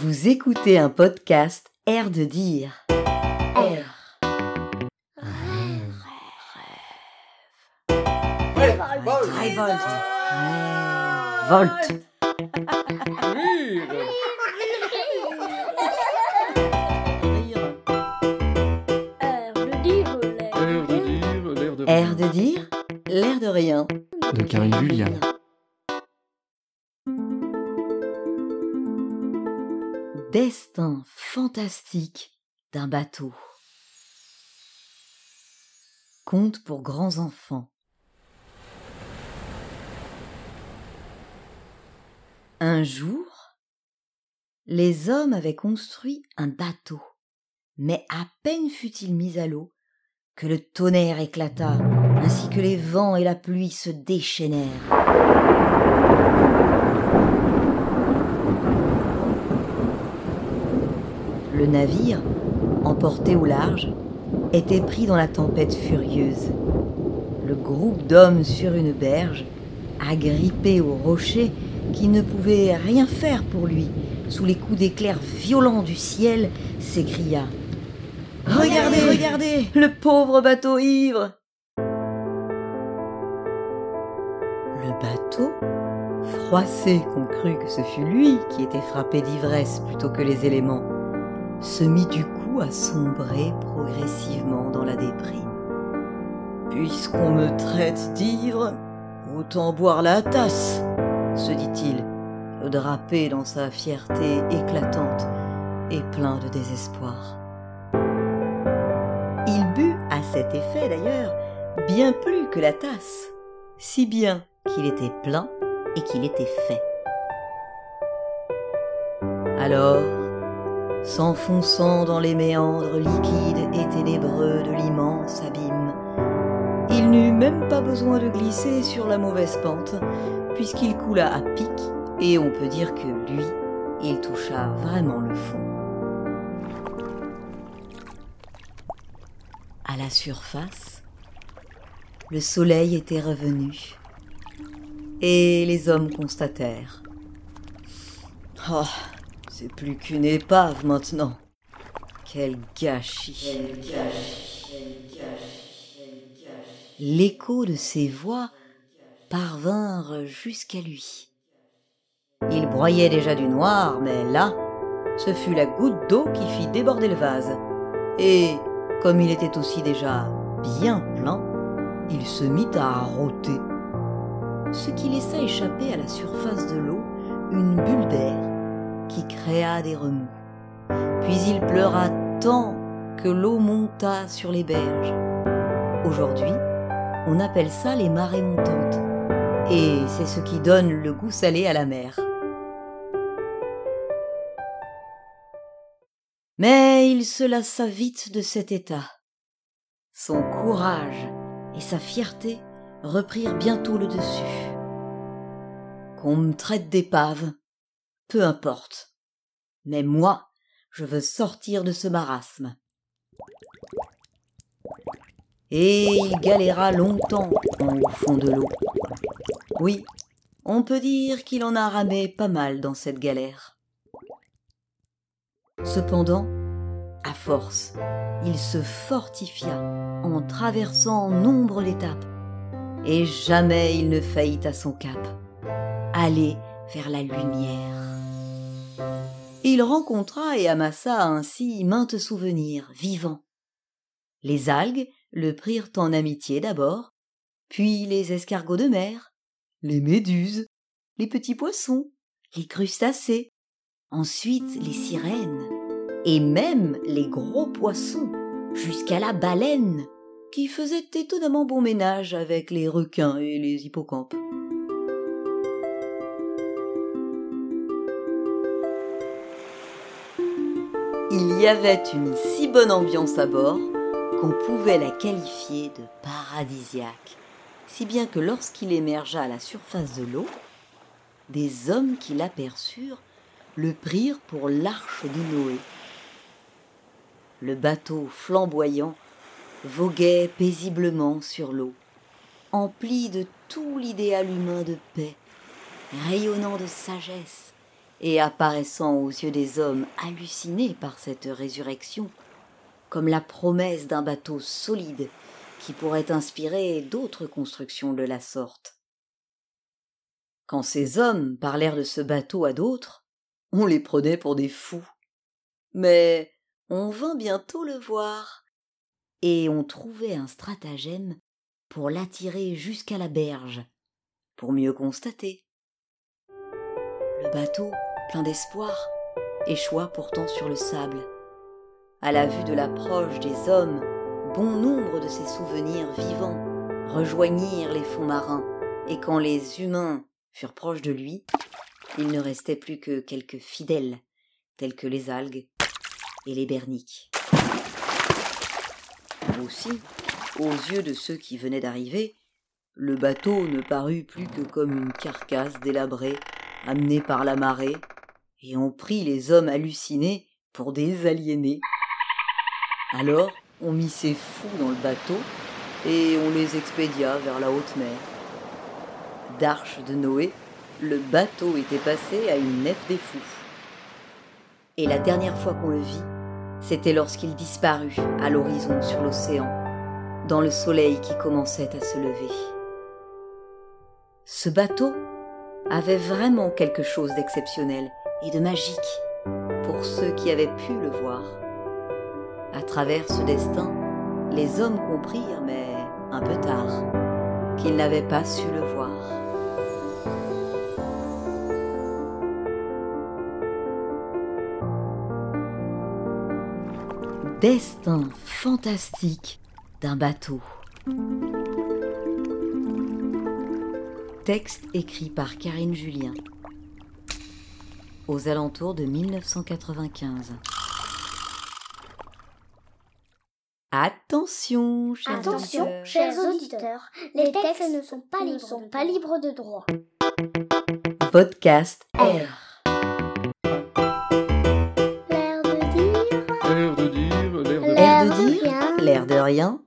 Vous écoutez un podcast Air de dire. Air. Révolte. Volte. Air de dire l'air. L'air de dire, l'air de... Air de dire, l'air de rien. De Karine Julien. Destin fantastique d'un bateau. Conte pour grands enfants. Un jour, les hommes avaient construit un bateau, mais à peine fut-il mis à l'eau que le tonnerre éclata, ainsi que les vents et la pluie se déchaînèrent. Le navire, emporté au large, était pris dans la tempête furieuse. Le groupe d'hommes sur une berge, agrippé au rocher, qui ne pouvait rien faire pour lui, sous les coups d'éclairs violents du ciel, s'écria Regardez, regardez, le pauvre bateau ivre Le bateau, froissé qu'on crut que ce fut lui qui était frappé d'ivresse plutôt que les éléments, se mit du coup à sombrer progressivement dans la déprime. Puisqu'on me traite d'ivre, autant boire la tasse, se dit-il, drapé dans sa fierté éclatante et plein de désespoir. Il but à cet effet d'ailleurs bien plus que la tasse, si bien qu'il était plein et qu'il était fait. Alors, s'enfonçant dans les méandres liquides et ténébreux de l'immense abîme. Il n'eut même pas besoin de glisser sur la mauvaise pente, puisqu'il coula à pic, et on peut dire que lui, il toucha vraiment le fond. À la surface, le soleil était revenu, et les hommes constatèrent. Oh, c'est plus qu'une épave maintenant. Quel gâchis. L'écho de ces voix parvinrent jusqu'à lui. Il broyait déjà du noir, mais là, ce fut la goutte d'eau qui fit déborder le vase. Et, comme il était aussi déjà bien plein, il se mit à rôter, ce qui laissa échapper à la surface de l'eau une bulle d'air qui créa des remous. Puis il pleura tant que l'eau monta sur les berges. Aujourd'hui, on appelle ça les marées montantes, et c'est ce qui donne le goût salé à la mer. Mais il se lassa vite de cet état. Son courage et sa fierté reprirent bientôt le dessus. Qu'on me traite d'épave, peu importe. Mais moi, je veux sortir de ce marasme. Et il galéra longtemps au fond de l'eau. Oui, on peut dire qu'il en a ramé pas mal dans cette galère. Cependant, à force, il se fortifia en traversant nombre d'étapes, et jamais il ne faillit à son cap, aller vers la lumière. Il rencontra et amassa ainsi maintes souvenirs vivants. Les algues le prirent en amitié d'abord, puis les escargots de mer, les méduses, les petits poissons, les crustacés, ensuite les sirènes, et même les gros poissons, jusqu'à la baleine, qui faisait étonnamment bon ménage avec les requins et les hippocampes. Il y avait une si bonne ambiance à bord qu'on pouvait la qualifier de paradisiaque, si bien que lorsqu'il émergea à la surface de l'eau, des hommes qui l'aperçurent le prirent pour l'arche de Noé. Le bateau flamboyant voguait paisiblement sur l'eau, empli de tout l'idéal humain de paix, rayonnant de sagesse et apparaissant aux yeux des hommes hallucinés par cette résurrection, comme la promesse d'un bateau solide qui pourrait inspirer d'autres constructions de la sorte. Quand ces hommes parlèrent de ce bateau à d'autres, on les prenait pour des fous. Mais on vint bientôt le voir, et on trouvait un stratagème pour l'attirer jusqu'à la berge, pour mieux constater. Le bateau, plein d'espoir, échoua pourtant sur le sable. À la vue de l'approche des hommes, bon nombre de ses souvenirs vivants rejoignirent les fonds marins, et quand les humains furent proches de lui, il ne restait plus que quelques fidèles, tels que les algues et les berniques. Aussi, aux yeux de ceux qui venaient d'arriver, le bateau ne parut plus que comme une carcasse délabrée, amenée par la marée, et on prit les hommes hallucinés pour des aliénés. Alors, on mit ces fous dans le bateau, et on les expédia vers la haute mer. D'arche de Noé, le bateau était passé à une nef des fous. Et la dernière fois qu'on le vit, c'était lorsqu'il disparut à l'horizon sur l'océan, dans le soleil qui commençait à se lever. Ce bateau avait vraiment quelque chose d'exceptionnel et de magique pour ceux qui avaient pu le voir. À travers ce destin, les hommes comprirent, mais un peu tard, qu'ils n'avaient pas su le voir. Destin fantastique d'un bateau. Texte écrit par Karine Julien. Aux alentours de 1995. Attention, chers Attention, auditeurs. chers auditeurs, les textes ne sont pas libres, sont pas libres de droit. Podcast R. L'air de dire, L'air de dire, l'air de de de dire, rien. l'air de rien,